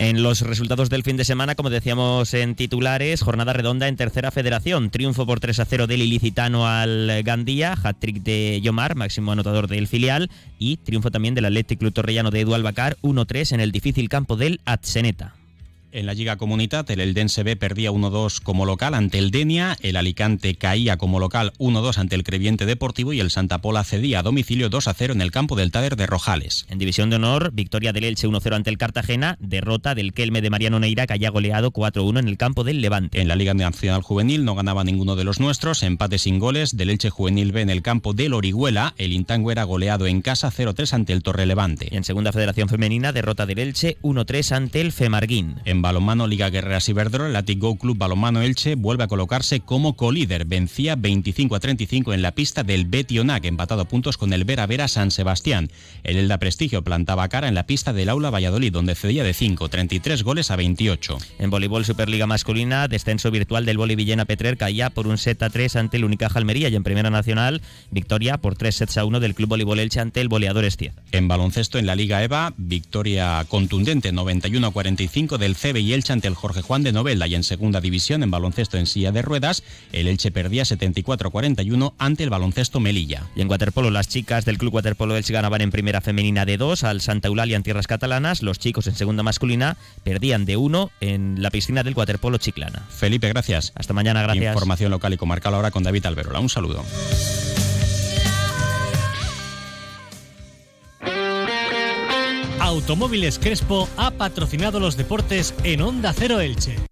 En los resultados del fin de semana, como decíamos en titulares, jornada redonda en tercera federación. Triunfo por 3 a 0 del ilicitano al Gandía, hat-trick de Yomar, máximo anotador del filial, y triunfo también del Athletic Club Torrellano de Edu Albacar, 1-3 en el difícil campo del Atseneta. En la Liga Comunitat, el Eldense B perdía 1-2 como local ante el Denia, el Alicante caía como local 1-2 ante el Creviente Deportivo y el Santa Pola cedía a domicilio 2-0 en el campo del Tader de Rojales. En División de Honor, victoria del Elche 1-0 ante el Cartagena, derrota del Kelme de Mariano Neira que haya goleado 4-1 en el campo del Levante. En la Liga Nacional Juvenil no ganaba ninguno de los nuestros, empate sin goles del Elche Juvenil B en el campo del Orihuela, el Intango era goleado en casa 0-3 ante el Torre Levante. Y en Segunda Federación Femenina, derrota del Elche 1-3 ante el Femarguín. En balonmano Liga Guerreras Iberdrola, el Atic Go Club Balonmano Elche vuelve a colocarse como colíder. Vencía 25 a 35 en la pista del Betionac, empatado a puntos con el Vera Vera San Sebastián. El Elda Prestigio plantaba cara en la pista del Aula Valladolid, donde cedía de 5, 33 goles a 28. En voleibol Superliga Masculina, descenso virtual del Voli Villena Petrer caía por un set a 3 ante el Unicaja Almería y en Primera Nacional, victoria por 3 sets a 1 del Club Voleibol Elche ante el Boleador Estieza. En baloncesto en la Liga EVA, victoria contundente 91 a 45 del Y Elche ante el Jorge Juan de Novela y en segunda división en baloncesto en silla de ruedas, el Elche perdía 74-41 ante el baloncesto Melilla. Y en waterpolo, las chicas del Club Waterpolo Elche ganaban en primera femenina de 2 al Santa Eulalia en tierras catalanas, los chicos en segunda masculina perdían de 1 en la piscina del waterpolo Chiclana. Felipe, gracias. Hasta mañana, gracias. Información local y comarcal ahora con David Alberola. Un saludo. Automóviles Crespo ha patrocinado los deportes en Onda Cero Elche.